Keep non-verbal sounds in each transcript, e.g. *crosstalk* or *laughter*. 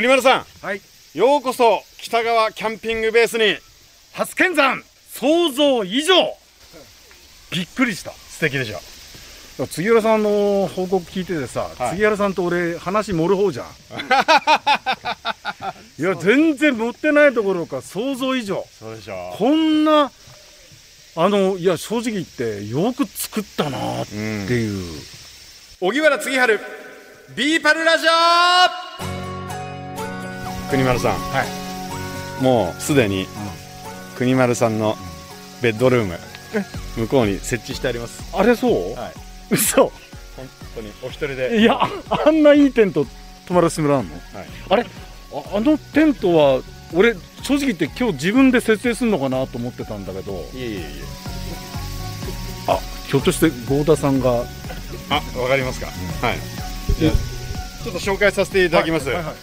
国丸さん。はい。ようこそ北川キャンピングベースに初見山想像以上。びっくりした。素敵でしょ。杉原さんの報告聞いててさ、はい。杉原さんと俺話盛る方じゃん。*laughs* いや全然持ってないところか想像以上。そうでしょ。こんなあのいや正直言ってよく作ったなってう。ん。いう、荻原次春ビーパルラジオ国丸さん。はい。もうすでに国丸さんのベッドルーム向こうに設置してあります。あれそう、はい。嘘。本当にお一人で。いやあんないいテント泊まらせてもらうの？はい。あれ？ああのテントは俺正直言って今日自分で設営するのかなと思ってたんだけど。いえいえいえ。あひょっとして合田さんが？あわかりますか、はい。じゃあちょっと紹介させていただきます。はいはいはい、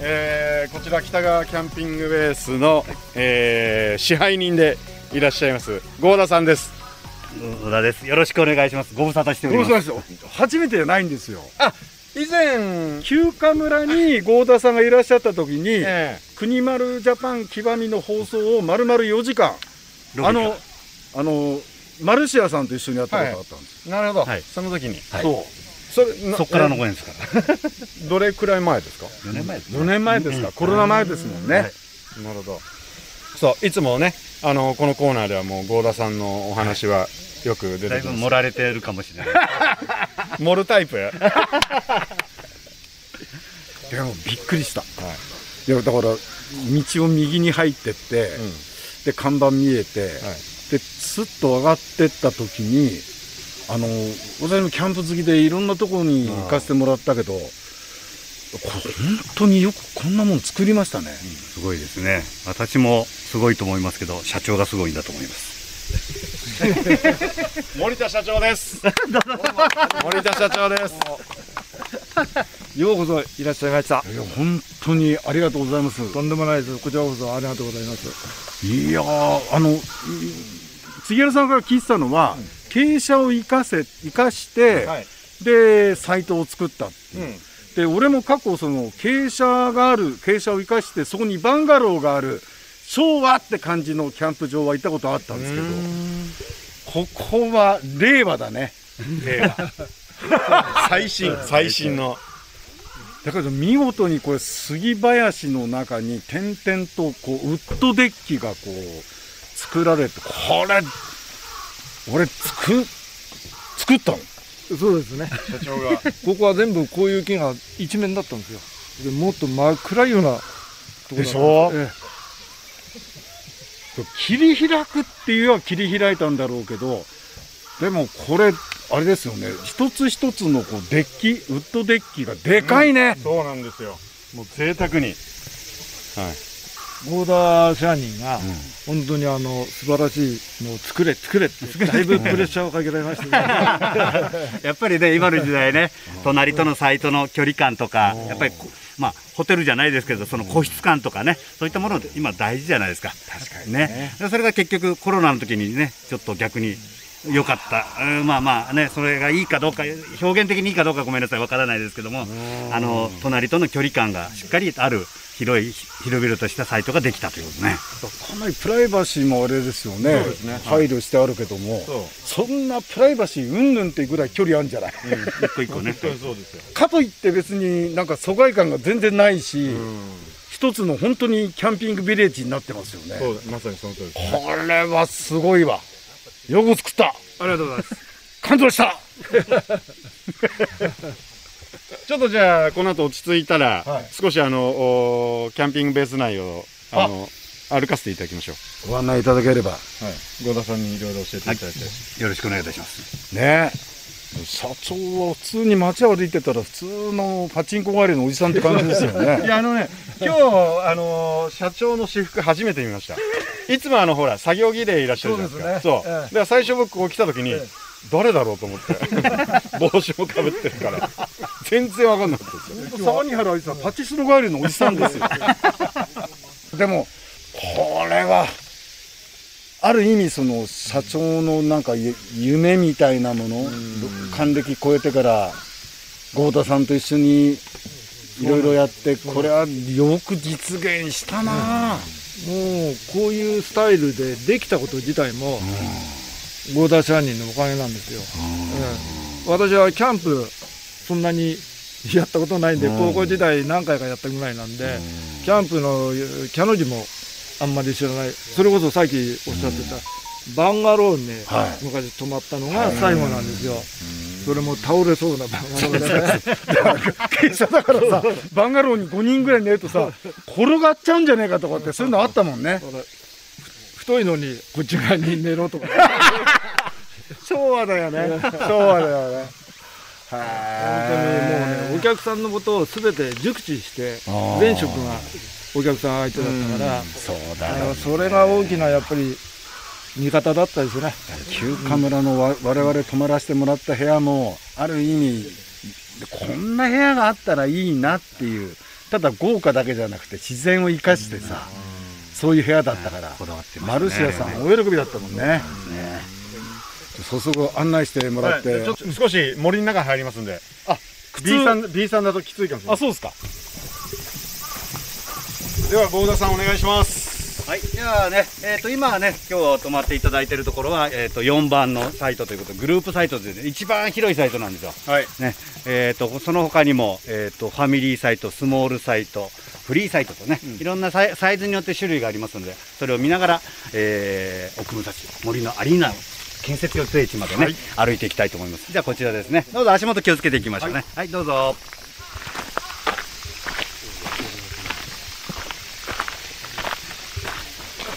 えーこちら北川キャンピングベースの、えー支配人でいらっしゃいます合田さんです。小田です。よろしくお願いします。ご無沙汰しております。初めてじゃないんですよ。以前、休暇村に *laughs* 合田さんがいらっしゃった時にえ国丸ジャパン極みの放送を丸々4時間あのあのマルシアさんと一緒にやったことがあったんです、ーなるほど、はい。その時に、はい。そそれなそっからのご縁ですから。えどれくらい前ですか？4年前です。う4年前ですか、コロナ前ですもんね、はい。なるほど。そういつもねあのこのコーナーではもう合田さんのお話はよく出だいぶてきます。盛られてるかもしれない。*laughs* 盛るタイプ？*laughs* でもびっくりした、い、やだから道を右に入ってって、で看板見えて、でスッと上がってった時にあの私もキャンプ好きでいろんなところに行かせてもらったけど、これ本当によくこんなもん作りましたね、すごいですね。私もすごいと思いますけど、社長がすごいんだと思います。*laughs* 森田社長です *laughs* 森田社長ですようこそいらっしゃいました。いや本当にありがとうございますとんでもないです。こちらこそありがとうございます。いやーあのい杉原さんから聞いてたのは、傾斜を生かせ生かして、はい。でサイトを作ったっていう。うん。で俺も過去その傾斜がある傾斜を生かしてそこにバンガローがある昭和って感じのキャンプ場は行ったことあったんですけどここは令和だね。*laughs* 最新最新の。だけど見事にこれ杉林の中に点々とこうウッドデッキがこう作られてこれ俺作作ったの？そうですね。社長が。ここは全部こういう木が一面だったんですよ。でもっと真っ暗いようなところでしょ？え切り開くっていうは切り開いたんだろうけどでもこれあれですよね。一つ一つのこうデッキウッドデッキがでかいね、そうなんですよ。もう贅沢に。はいえ合田社人が本当にあの素晴らしいのを作れ作れってだいぶプレッシャーをかけられましたね。*laughs* やっぱりね、今の時代ね、隣とのサイトの距離感とか、やっぱりこ、まあ、ホテルじゃないですけど、その個室感とかね、そういったもので今大事じゃないですか。確かにね。でそれが結局コロナの時にね、ちょっと逆に良かった。うんまあまあね、それがいいかどうか、表現的にいいかどうかごめんなさい、わからないですけども、あの、隣との距離感がしっかりある、広い、広々としたサイトができたということね。かなりプライバシーもあれですよね。そうですね。配慮してあるけども。そんなプライバシーうんぬんっていうぐらい距離あるんじゃない、一個一個ね。そうですよ。かといって別になんか疎外感が全然ないし、一つの本当にキャンピングビレッジになってますよね。そうまさにその通りですこれはすごいわよく作った。ありがとうございます。感動した。*laughs* ちょっとじゃあこの後落ち着いたら、はい。少しあのおキャンピングベース内をあ。の歩かせていただきましょう。ご案内いただければはい。合田さんにいろいろ教えていただいて、よろしくお願いいたします。ね社長は普通に街歩いてたら普通のパチンコ帰りのおじさんって感じですよ *laughs* いねやあのね今日あの社長の私服初めて見ました。いつもあのほら作業着でいらっしゃるじゃないですか。そうね。ええ。だから最初僕ここ来た時に、え誰だろうと思って。*laughs* 帽子もかぶってるから。全然わかんなかったですよ。相模原あいつはパチスロ帰りのおじさんですよでもこれはある意味その社長のなんかゆ夢みたいなもの還暦超えてから豪太さんと一緒にいろいろやってこれはよく実現したな、もうこういうスタイルでできたこと自体も、合田社人のおかげなんですよ、ええ私はキャンプそんなにやったことないんで、高校時代何回かやったぐらいなんで、キャンプのキャの字もあんまり知らない。それこそさっきおっしゃってた、バンガローにね、はい。昔泊まったのが最後なんですよ、それも倒れそうなバンガローでだからさバンガローに5人ぐらい寝るとさ転がっちゃうんじゃねえかとかってそういうのあったもんね。太いのにこっち側に寝ろとか。*laughs* 昭和だよね。昭和だよね。本当にもうねお客さんのことを全て熟知して前職がお客さん相手だったから、そうあのそれが大きなやっぱり味方だったですね。旧カ村のわ我々泊まらせてもらった部屋もある意味こんな部屋があったらいいなっていうただ豪華だけじゃなくて自然を生かしてさ、そういう部屋だったから、ねマルシアさん大喜びだったもんね、早速案内してもらって、ちょっと少し森の中に入りますんで。あ B さん B さんだときついかもしれない。そうですかでは郷田さんお願いしますはい、ではね、えー、と今はね、今日泊まっていただいているところは、えー、と4番のサイトということで、グループサイトで、ね、一番広いサイトなんですよ。はいねえー、とその他にも、えー、とファミリーサイト、スモールサイト、フリーサイトとね、いろんなサイズによって種類がありますので、それを見ながら、えー、奥武蔵森のアリーナの建設予定地までね、歩いていきたいと思います。じゃあこちらですね、どうぞ足元気をつけていきましょうね。はい、どうぞ。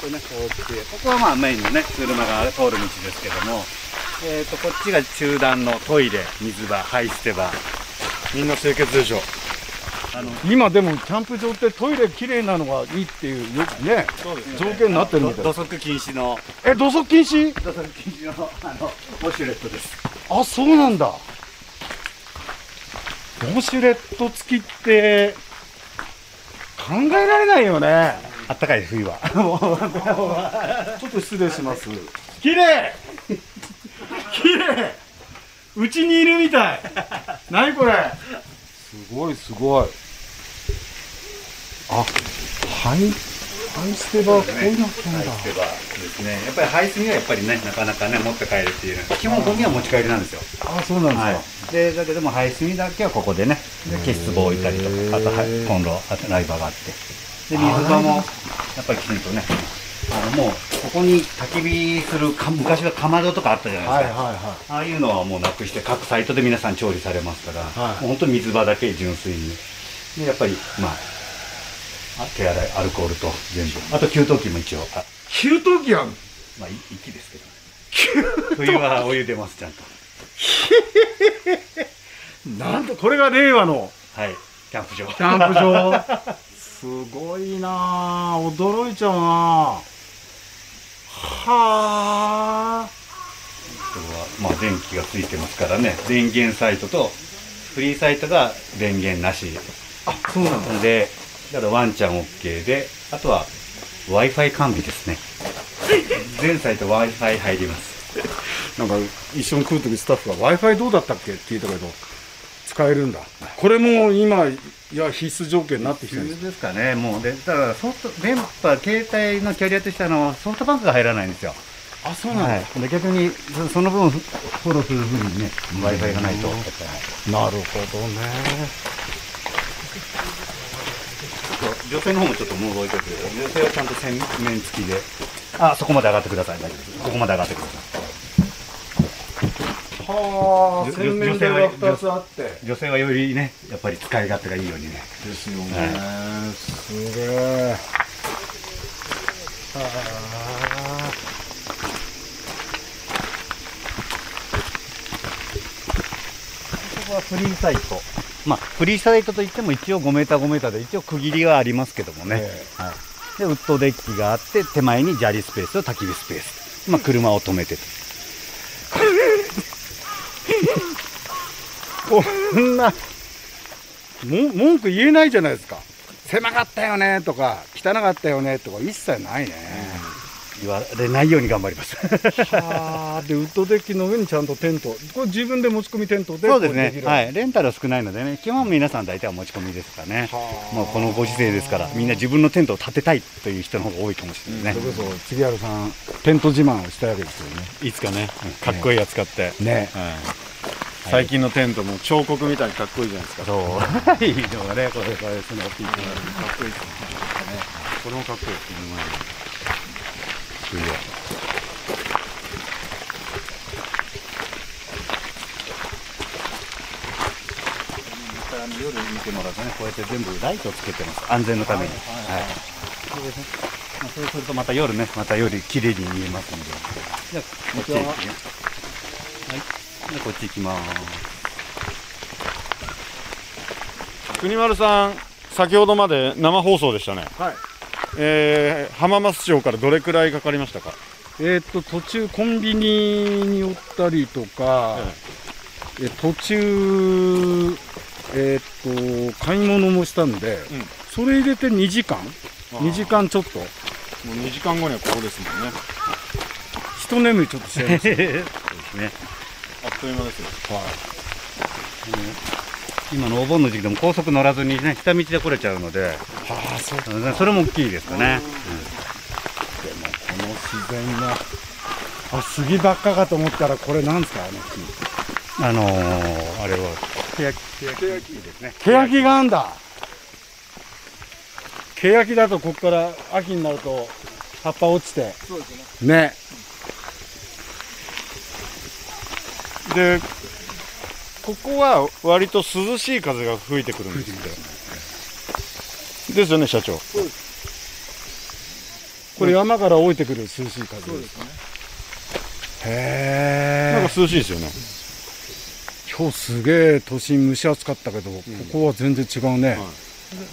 ちょって、ここはまあメインのね、車が通る道ですけども、えー、とこっちが中段のトイレ、水場、排捨て場、みんな清潔でしょ。あの今でもキャンプ場ってトイレきれいなのがいいっていうよくね。条件になってるみたい。土足禁止の、え土足禁止？土足禁止のあのウォシュレットです。あそうなんだ。ウォシュレット付きって考えられないよねあったかい冬は。*laughs* ちょっと失礼します。綺麗綺麗。うちにいるみたい。何これ。すごいすごい。あはいハイステバーこういうのってんだ。排捨て場ですね。やっぱり排水にはやっぱりね、なかなかね、持って帰るっていう基本ゴミは持ち帰りなんですよ。あそうなんですか、はい、でだけども排水だけはここでねで消し壺を置いたりとかあとはいコンロあとライバーがあってで水場もやっぱりきちんとね。あのもうここに焚き火するか昔はかまどとかあったじゃないですか、はいはいああいうのはもうなくして各サイトで皆さん調理されますから、はい。もう本当に水場だけ純粋に。でやっぱりまああ手洗いアルコールと全部。あと給湯器も一応あ給湯器あるまあい息ですけど。ね冬はお湯出ますちゃんと。*laughs* なんとこれが令和のはい。キャンプ場。キャンプ場すごいなあ驚いちゃうなあ。はあ。これはまあ電気がついてますからね。電源サイトとフリーサイトが電源なし。あそうなんだの？でだからワンちゃん OK であとは w i f i 完備ですね。全サイト w i f i 入ります。なんか一緒に来る時スタッフが w i f i どうだったっけ？って聞いたけど使えるんだ。これも今いや必須条件になってきてるんです。かね。もうでだからソフト電波携帯のキャリアとしてあのソフトバンクが入らないんですよ。あそうなんだ、はい、で逆にそその分フフォローする分にね w i f i がないと。なるほどね。女性の方もちょっともう覚えておいてください女性はちゃんと洗面付きで。あそこまで上がってください。大丈夫です。ここまで上がってくださいはあ洗面台が2つあって。女性はよりねやっぱり使い勝手がいいようにね。ですよね、すげえ。ここはフリーサイト。まあフリーサイトといっても一応5メーター5メーターで一応区切りはありますけどもね、え。はい、でウッドデッキがあって手前に砂利スペースと焚き火スペース。まあ車を止めてとこんなも文句言えないじゃないですか。狭かったよねとか汚かったよねとか一切ないね、言われないように頑張ります。はあでウッドデッキの上にちゃんとテント。これ自分で持ち込みテントでそうですね。はい、レンタルは少ないのでね基本皆さん大体は持ち込みですからね。もうこのご時世ですからみんな自分のテントを建てたいという人の方が多いかもしれないね、それこそ杉原さんテント自慢をしたいわけですよね。いつかねかっこいいやつ買って、ね。はい最近のテントも彫刻みたいにかっこいいじゃないですか。そう。いいのがねこれこれその大きいのがかっこいいですねこれもかっこいいですねすげえあの夜見てもらうとねこうやって全部ライトをつけてます安全のためにはいそうですねまあそうするとまた夜ねまた夜綺麗に見えますのでじゃあこっちへ行きますはいじゃあこっち行きます。国丸さん先ほどまで生放送でしたね。はい。えー、浜松町からどれくらいかかりましたか？えーっと途中コンビニに寄ったりとか、え途中えーっと買い物もしたんで、それ入れて2時間？2時間ちょっと？もう2時間後にはここですもんね。一眠りちょっとしちゃいました *laughs* そうですねあっという間ですよ。今のお盆の時期でも高速乗らずにね下道で来れちゃうので。はあそうでもそれも大きいですかね、この自然なあ杉ばっかかと思ったらこれなんですかあの木。あのー、あれはケヤキケヤキ。ですね。ケヤキがあんだ。ケヤキだとここから秋になると葉っぱ落ちてそうですねねでここは割と涼しい風が吹いてくるんですって。ですよね社長。これ山から降りてくる涼しい風ですね。へえなんか涼しいですよね。今日すげえ都心蒸し暑かったけど、ここは全然違うね、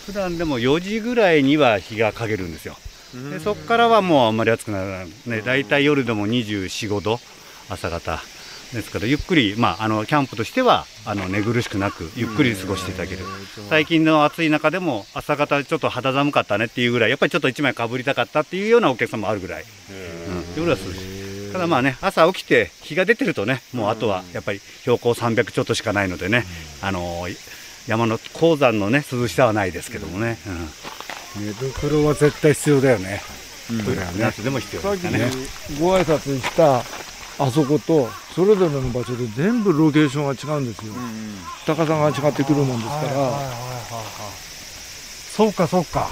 普段でも4時ぐらいには日が陰るんですよ。でそこからはもうあんまり暑くならない。ね大体夜でも24、5度朝方ですからゆっくり、まあ、あのキャンプとしてはあの寝苦しくなくゆっくり過ごしていただける。最近の暑い中でも朝方ちょっと肌寒かったねっていうぐらいやっぱりちょっと1枚かぶりたかったっていうようなお客さんもあるぐらい、うん、夜は涼しいただまあね朝起きて日が出てるとねもうあとはやっぱり標高300ちょっとしかないのでね、あの山の高山のね涼しさはないですけどもね、うん。寝袋は絶対必要だよね、これはね。夏でも必要さっきですかね。ご挨拶したあそことそれぞれの場所で全部ロケーションが違うんですよ、高さが違ってくるもんですから、そうかそうか。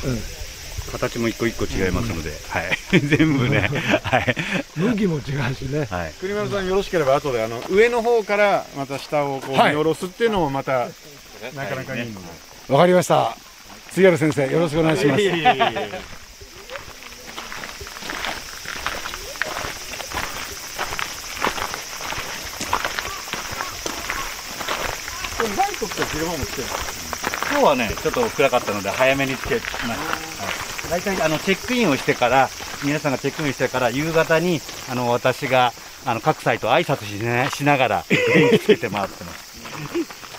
形も一個一個違いますので、はい、*laughs* 全部ね、はい、向きも違うしね。はい、栗丸さんよろしければ後であの上の方からまた下をこう見はい下ろすっていうのもまたなかなかいいので、わかりました。杉原先生よろしくお願いします今日はね、ちょっと暗かったので早めにつけました。はい、大体あのチェックインをしてから、皆さんがチェックインしてから夕方にあの私があの各サイト挨拶し,、ね、しながら電気つけて回ってます。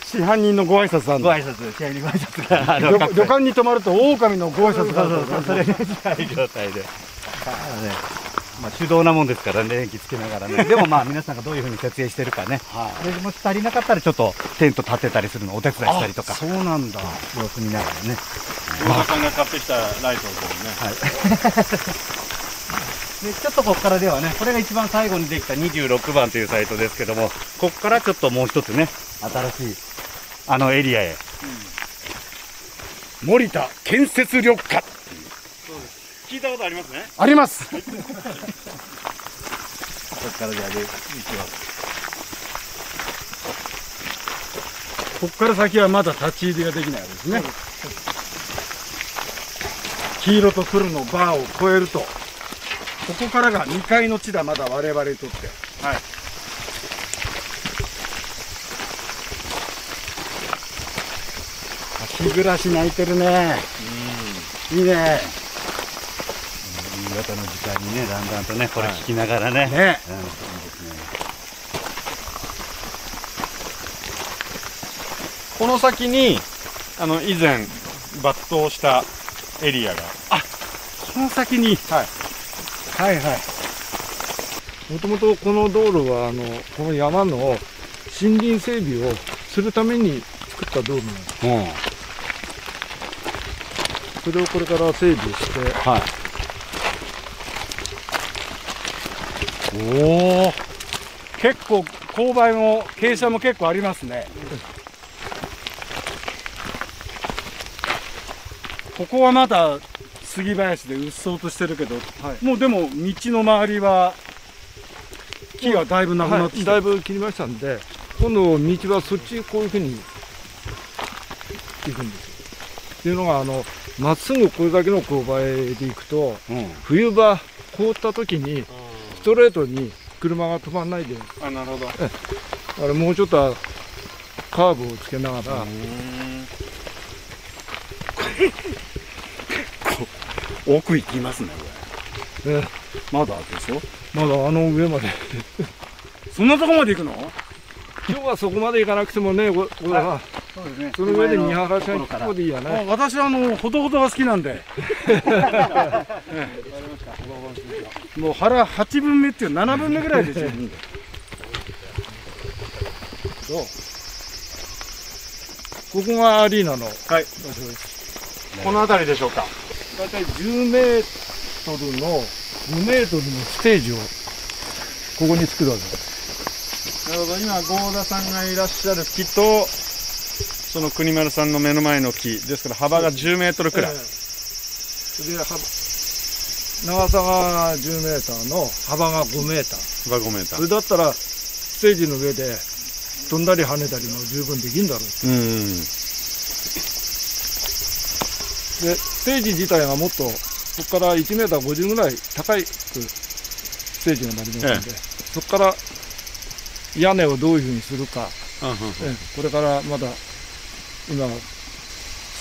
市販人のご挨拶なんだご挨拶、試合にご挨拶が旅各旅館に泊まると狼のご挨そう拶があるそうそう、それに近い状態で。ねまあ、手動なもんですからね、電気つけながらね。*laughs* でもまあ、皆さんがどういうふうに設営してるかね。でもし足りなかったら、ちょっとテント立てたりするのをお手伝いしたりとか、そうなんだ。様子見ながらね。小田さんが買ってきたライトをこうね。*laughs* で、ちょっとここからではね、これが一番最後にできた26番というサイトですけども、ここからちょっともう一つね、新しい、あのエリアへ。森田建設緑化。聞いたことありますね。あります *laughs* ここからじゃあ、で、行きます。ここから先はまだ立ち入りができないですね。黄色と黒のバーを越えるとここからが2階の地だまだ我々にとって。はい。日暮らし泣いてるね。いいね。夕方の時間にね、だんだんとね、これ聞きながらね。ね。うん、いいですね。この先にあの以前抜刀したエリアが。この先に。はい。はいはい。もともとこの道路はあのこの山の森林整備をするために作った道路なんです。うん。それをこれから整備してはいおお結構勾配も傾斜も結構ありますね。ここはまだ杉林でうっそうとしてるけど、もうでも道の周りは木がだいぶなくなってはいだいぶ切りましたんで今度道はそっちこういうふうに行くんです。よっていうのがあのまっすぐこれだけの勾配で行くとうん。冬場凍った時にストレートに車が止まらないで。あなるほど。あれもうちょっとカーブをつけながら、奥行きますねこれ。ねまだでしょ？まだあの上まで。そんなとこまで行くの？今日はそこまで行かなくてもねここれは。そうですね。その上で見晴らしがここでいいやね。私はあのほどほどが好きなんで。*laughs* ええもう腹8分目っていう7分目ぐらいで十分でここがアリーナのはい。この辺りでしょうか。大体10メートルの5メートルのステージをここに作るわけ。ですなるほど。今合田さんがいらっしゃる木とその国丸さんの目の前の木ですから幅が10メートルくらい、ええ。で幅長さが10メーターの幅が5メーター。幅5メーター。それだったらステージの上で飛んだり跳ねたりも十分できるんだろう。うんでステージ自体がもっとそこから1メーター50ぐらい高いステージになりますので、そこから屋根をどういうふうにするか、ええ。これからまだ今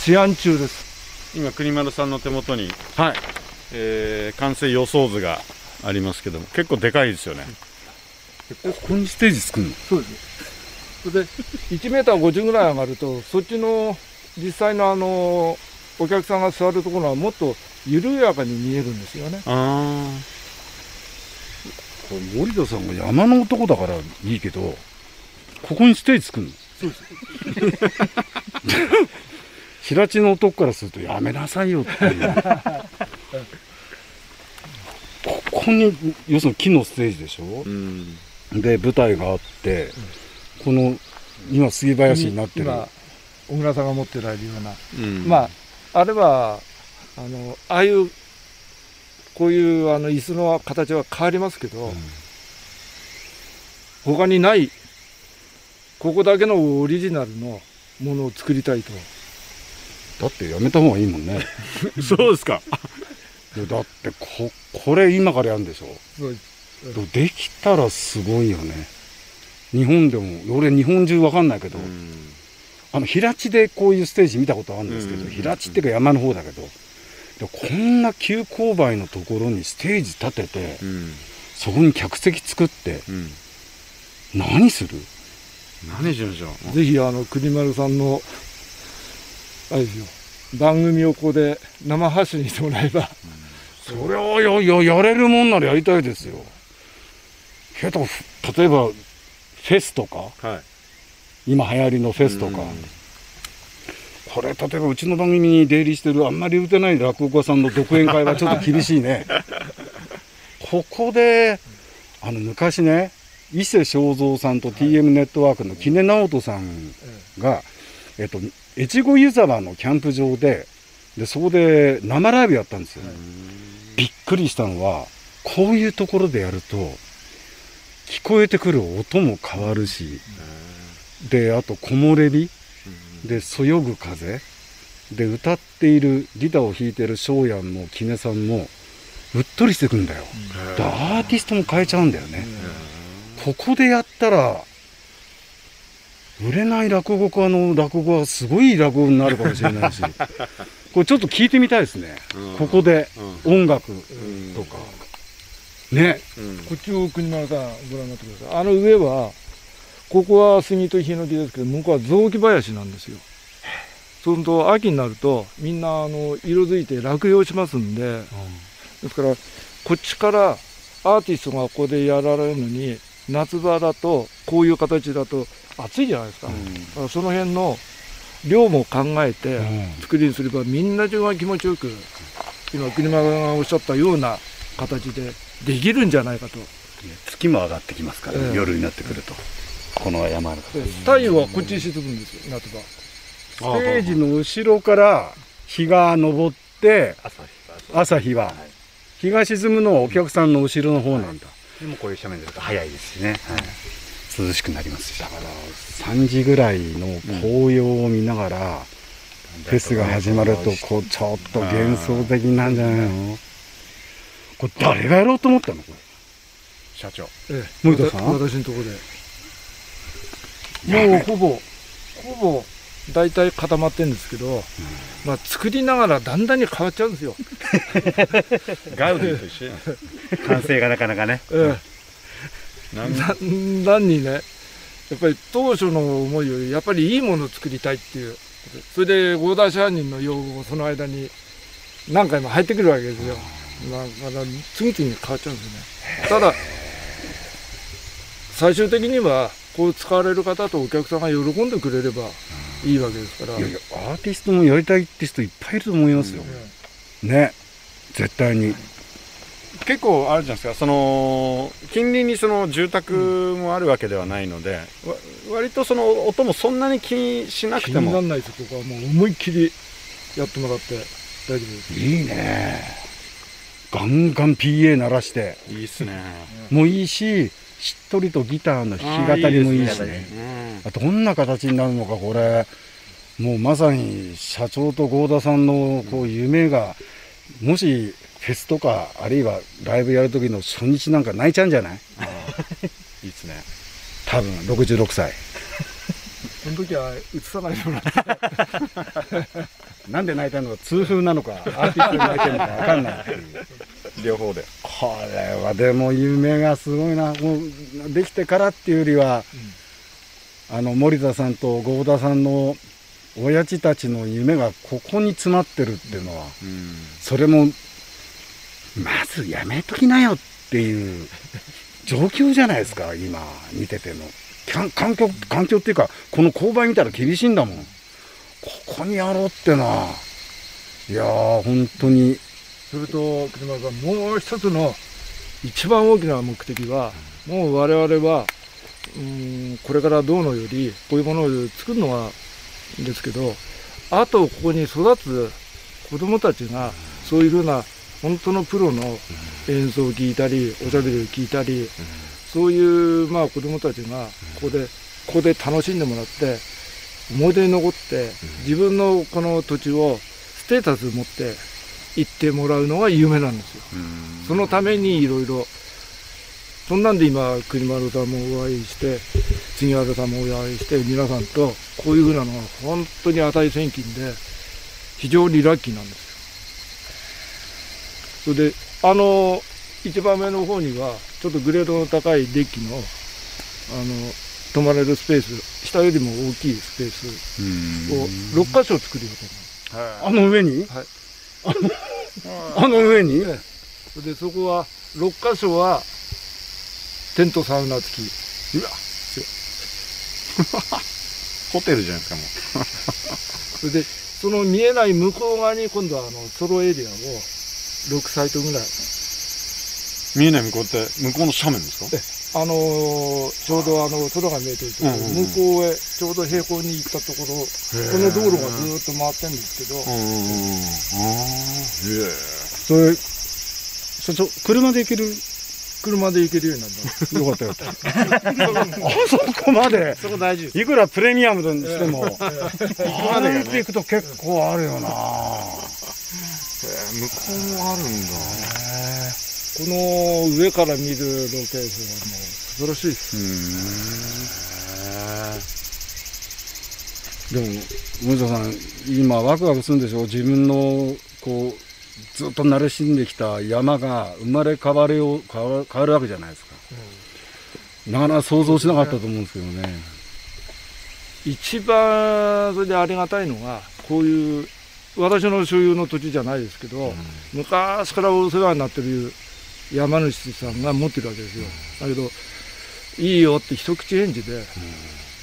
試案中です。今国丸さんの手元に、はいえー完成予想図がありますけども結構でかいですよね。ここにステージ作るの？そうです。それで1メーター50ぐらい上がるとそっちの実際のあのお客さんが座るところはもっと緩やかに見えるんですよね。あこれ森田さんが山の男だからいいけどここにステージ作るの？そうです。*laughs* 平地の男からするとやめなさいよっていうここに要するに木のステージでしょ？あうん。で舞台があって、この今杉林になってる。今小倉さんが持ってられるような。うん。まあ、あれば、あの、ああいう、こういうあの椅子の形は変わりますけど、他にない、ここだけのオリジナルのものを作りたいと。だってやめた方がいいもんね。*laughs* そうですかだってここれ今からやるんでしょ？できたらすごいよね。日本でも俺日本中わかんないけど、あの平地でこういうステージ見たことあるんですけど、うん。平地っていうか山の方だけどでこんな急勾配のところにステージ立ててうん。そこに客席作ってうん。何する？何しましょう？ぜひ、あの、国丸さんの、あれですよ、番組をここで生発信してもらえば、それはやややれるもんならやりたいですよ。けどふ例えばフェスとかはい。今流行りのフェスとか、うん。これ例えばうちの番組に出入りしてるあんまり打てない落語家さんの独演会はちょっと厳しいね。*laughs* ここであの昔ね伊勢正蔵さんと TM ネットワークの木根直人さんが、えっと、越後湯沢のキャンプ場ででそこで生ライブやったんですよ、びっくりしたのはこういうところでやると聞こえてくる音も変わるし、であと木漏れ日でそよぐ風で歌っているギターを弾いてる翔やんもキネさんもうっとりしてくんだよ、でアーティストも変えちゃうんだよね、ここでやったら売れない落語家の落語はすごい落語になるかもしれないし *laughs* これちょっと聞いてみたいですね、うん。ここで音楽。うん。とか、ね。うん。こっちを国丸さんご覧になってください。あの上は、ここは杉とヒノキですけど、向こうは雑木林なんですよ。そうすると、秋になると、みんな、あの、色づいて落葉しますんで、ですから、こっちからアーティストがここでやられるのに夏場だとこういう形だと暑いじゃないですか,、だからその辺の量も考えて作りにすればみんな中が気持ちよく今国間がおっしゃったような形でできるんじゃないかと。月も上がってきますから、ねええ。夜になってくると。この山ので太陽はこっちに沈むんですよ夏場。ステージの後ろから日が昇って朝日朝日は。日が沈むのはお客さんの後ろの方なんだ、でもこういう斜面ですと早いですしね、はい、涼しくなりますし3時ぐらいの紅葉を見ながら、フェスが始まるとこうちょっと幻想的なんじゃないの？これ誰がやろうと思ったの？これ。社長。ええ。森田さん？私のところでもうほぼほぼ大体固まってるんですけど、まあ作りながらだんだんに変わっちゃうんですよ、ガウディと一緒 *laughs* 完成がなかなかね。えなんえ、だんだんにね？やっぱり当初の思いよりやっぱりいいものを作りたいっていう。それで合田支配人の要望もその間に何回も入ってくるわけですよ。まあまだ次々に変わっちゃうんですよねただ最終的にはこう使われる方とお客さんが喜んでくれればいいわけですから、いやいやアーティストもやりたいって人いっぱいいると思いますよ、ね。絶対に結構あるじゃないですか。その近隣にその住宅もあるわけではないので、わ割とその音もそんなに気にしなく気になてもらないですここは。もう思いっきりやってもらって。大丈夫です。いいね。ガンガン PA 鳴らして。いいっすね。もいいししっとりとギターの弾き語りもいいし。ね。どんな形になるのかこれ。もうまさに社長と合田さんのこう夢がもしフェスとかあるいはライブやる時の初日なんか泣いちゃうんじゃない？いいっすね。多分66歳。その時は映さないでもらってなんで泣いたのか痛風なのかアーティストに泣いてるのか分かんないっていう。両方で。これはでも夢がすごいな。もうできてからっていうよりは、あの森田さんと合田さんの親父たちの夢がここに詰まってるっていうのは、うん。それもまずやめときなよっていう状況じゃないですか今見てても環環境環境っていうかこの勾配見たら厳しいんだもん。ここにやろうってのはいやー本当に。それと栗山さんもう一つの一番大きな目的はもう我々はうんこれからどうのよりこういうものを作るのはんですけどあとここに育つ子どもたちがそういうふうな本当のプロの演奏を聞いたりおしゃべりを聞いたりそういうまあ子どもたちがここでここで楽しんでもらって思い出に残って自分のこの土地をステータスを持って行ってもらうのが夢なんですよ。そのためにいろいろそんなんで今国丸さんもお会いして杉原さんもお会いして皆さんとこういうふうなのが本当に値千金で非常にラッキーなんですよ。それであの一番目の方にはちょっとグレードの高いデッキのあの泊まれるスペース下よりも大きいスペースを6箇所作るようと思う。あの上に、はい。*laughs* あの上に、ええ。でそこは6箇所はテントサウナ付き。うわ *laughs* ホテルじゃないですかも *laughs* それでその見えない向こう側に今度はあのソロエリアを6サイトぐらい。見えない向こうって向こうの斜面ですか？あのーちょうどあの空が見えてるところ、うんうんうん。向こうへちょうど平行に行ったところ。この道路がずーっと回ってるんですけど、うんうんうんああへそれ所長車で行ける車で行けるようになった *laughs* よかったよかった。*laughs* あそこまで。そこ大事です。いくらプレミアムにしても、*laughs* あまでがねれで行くと結構あるよな、向こうもあるんだ。この上から見るロケーションはもう素晴らしいです。でも森田さん今ワクワクするんでしょ？自分のこうずっと慣れしんできた山が生まれ変わるよう変わる変わるわけじゃないですか、なかなか想像しなかったと思うんですけどね、一番それでありがたいのがこういう私の所有の土地じゃないですけど、昔からお世話になってる山主さんが持ってるわけですよ。だけどいいよって一口返事で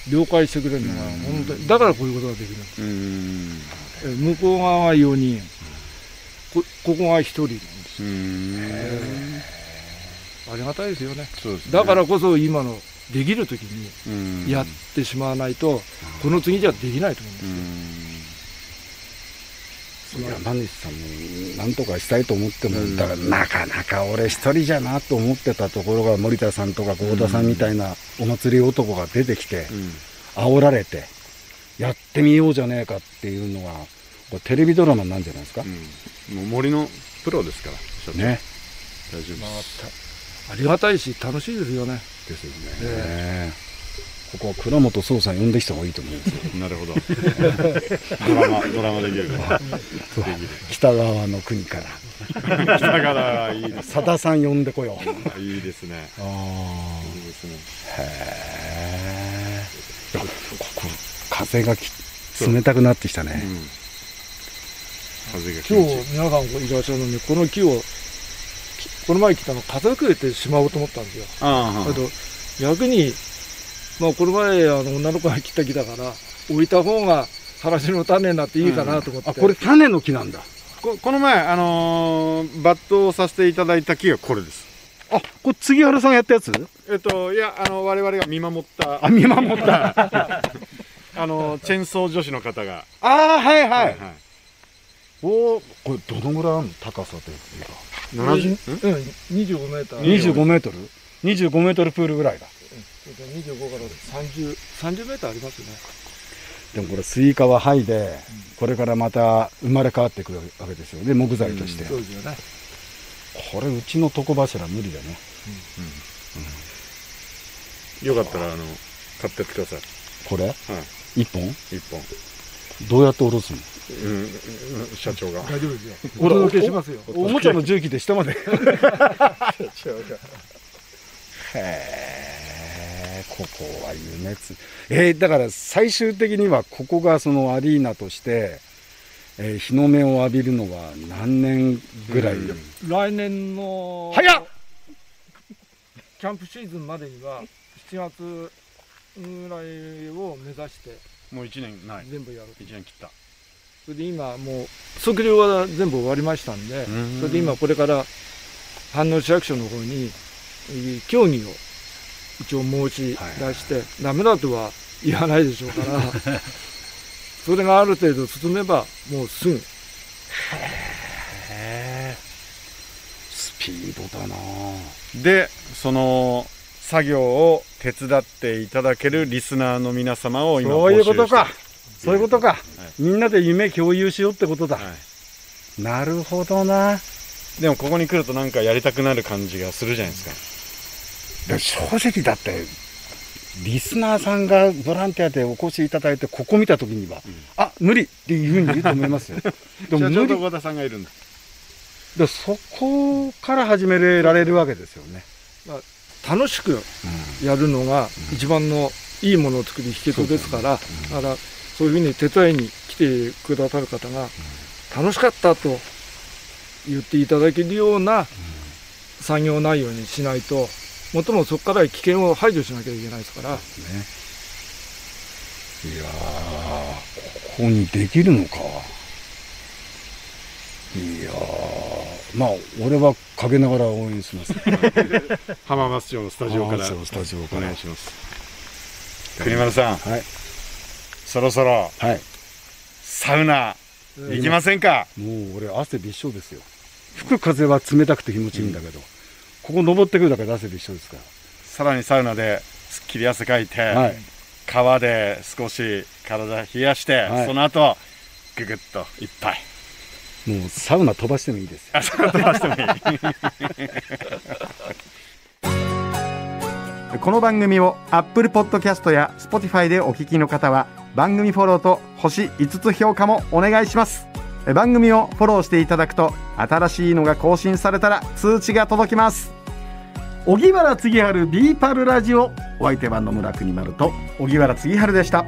了解してくれるのが本当にだからこういうことができるうん。え向こう側は4人こここが1人なんです。うん。ありがたいですよね。ね。だからこそ今のできる時にうん。やってしまわないとこの次じゃできないと思うんですうん。山西さんもなんとかしたいと思っても、うんだからなかなか俺一人じゃなと思ってたところが森田さんとか幸田さんみたいなお祭り男が出てきて、うん。煽られてやってみようじゃねえかっていうのがこれテレビドラマなんじゃないですか、うん。もう森のプロですから社長ね。大丈夫です。ありがたいし楽しいですよね。ですよね、ここは倉本壮さん呼んできた方がいいと思うんですよ。*laughs* なるほど。*laughs* ドラマドラマできる *laughs* 北側の国から。北からいいです佐田さん呼んでこよう。いいですね。あいいですね。へえここ風がき冷たくなってきたね、うん風が気今持ちいい日皆さんいらっしゃるのにこの木をきこの前来たの風くれてしまおうと思ったんですよ。あだけど逆にまあこの前あの女の子が切った木だから置いた方が話の種になっていいかなと思って、あこれ種の木なんだ。ここの前あのー抜刀させていただいた木がこれです。あこれ杉原さんがやったやつ？えっといやあの我々が見守った。あ見守った。*laughs* あのチェーンソー女子の方が。ああはい。はい、はいおーこれどのぐらいあるの高さというか70うん。25メーター25メートル？25メートルプールぐらいだ。25から30 30メーターありますよね。でもこれスイカは灰でこれからまた生まれ変わってくるわけですよね。木材として、そうですよね。これうちの床柱無理だね。よかったらあの買ってってください。これ？はい。一本？一本。どうやって下ろすの？うんうん社長が。大丈夫ですよ。お届けしますよ。おおもちゃの重機で下まで。へえここは夢つ。えーだから最終的にはここがそのアリーナとして、えー日の目を浴びるのは何年ぐらい、うん。来年の早っ！キャンプシーズンまでには7月ぐらいを目指してもう1年ない。全部やる1年切ったそれで今もう測量は全部終わりましたんでうん。それで今これから飯能市役所の方にえー協議を一応申し出して、ダメだとは言わないでしょうから *laughs* それがある程度進めばもうすぐスピードだな。でその作業を手伝っていただけるリスナーの皆様を今そういうことか。そういうことか、いみんなで夢共有しようってことだ、はい。なるほどな。でもここに来るとなんかやりたくなる感じがするじゃないですか。でも正直だってリスナーさんがボランティアでお越しいただいてここ見た時には、あ無理っていうふうに言うと思いますよ。*laughs* でも社無理。長と小田さんがいるんだ。でそこから始められるわけですよね、楽しくやるのが一番のいいものを作る秘訣ですから、だからそういうふうに手伝いに来てくださる方が楽しかったと言っていただけるような作業内容にしないと、もっともそこから危険を排除しなきゃいけないですから、いやーここにできるのか。いやーまあ俺は陰ながら応援します。浜松町のスタジオから浜松町スタジオから。お願いします。栗丸さん。はいそろそろはい。サウナ行きませんか？もう俺汗びっしょですよ。吹く風は冷たくて気持ちいいんだけど、ここ登ってくるだけで汗びっしょですかさらにサウナですっきり汗かいて、らはい。川で少し体冷やして、はい。その後ぐぐっと一杯。もうサウナ飛ばしてもいいですよ。あそれ飛ばしてもいい。*laughs* この番組を Apple Podcast や Spotify でお聞きの方は番組フォローと星5つ評価もお願いします。え番組をフォローしていただくと新しいのが更新されたら通知が届きます。荻原次春ビーパルラジオ。お相手は野村国丸と。荻原次春でした。